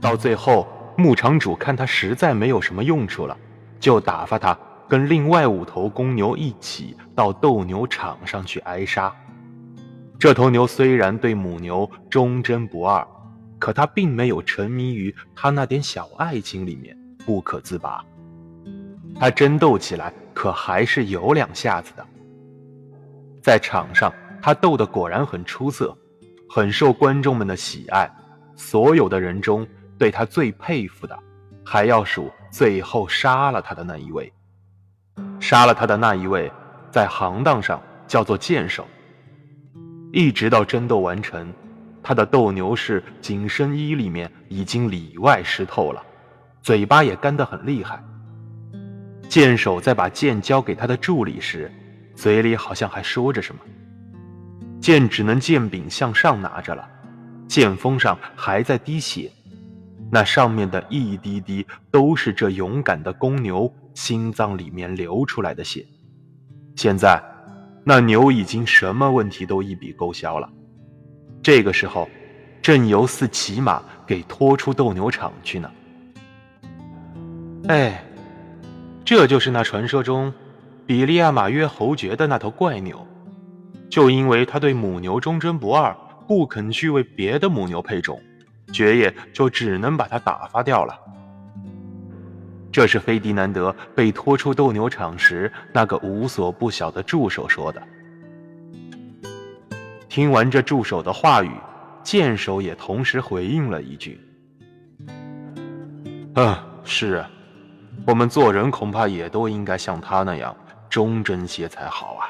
到最后，牧场主看他实在没有什么用处了，就打发他跟另外五头公牛一起到斗牛场上去挨杀。这头牛虽然对母牛忠贞不二，可它并没有沉迷于他那点小爱情里面不可自拔。他争斗起来可还是有两下子的。在场上，他斗得果然很出色，很受观众们的喜爱。所有的人中，对他最佩服的，还要数最后杀了他的那一位。杀了他的那一位，在行当上叫做剑手。一直到争斗完成，他的斗牛士紧身衣里面已经里外湿透了，嘴巴也干得很厉害。剑手在把剑交给他的助理时，嘴里好像还说着什么。剑只能剑柄向上拿着了，剑锋上还在滴血，那上面的一滴滴都是这勇敢的公牛心脏里面流出来的血。现在。那牛已经什么问题都一笔勾销了。这个时候，正由四骑马给拖出斗牛场去呢。哎，这就是那传说中比利亚马约侯爵的那头怪牛，就因为他对母牛忠贞不二，不肯去为别的母牛配种，爵爷就只能把他打发掉了。这是费迪南德被拖出斗牛场时那个无所不晓的助手说的。听完这助手的话语，剑手也同时回应了一句：“啊，是啊，我们做人恐怕也都应该像他那样忠贞些才好啊。”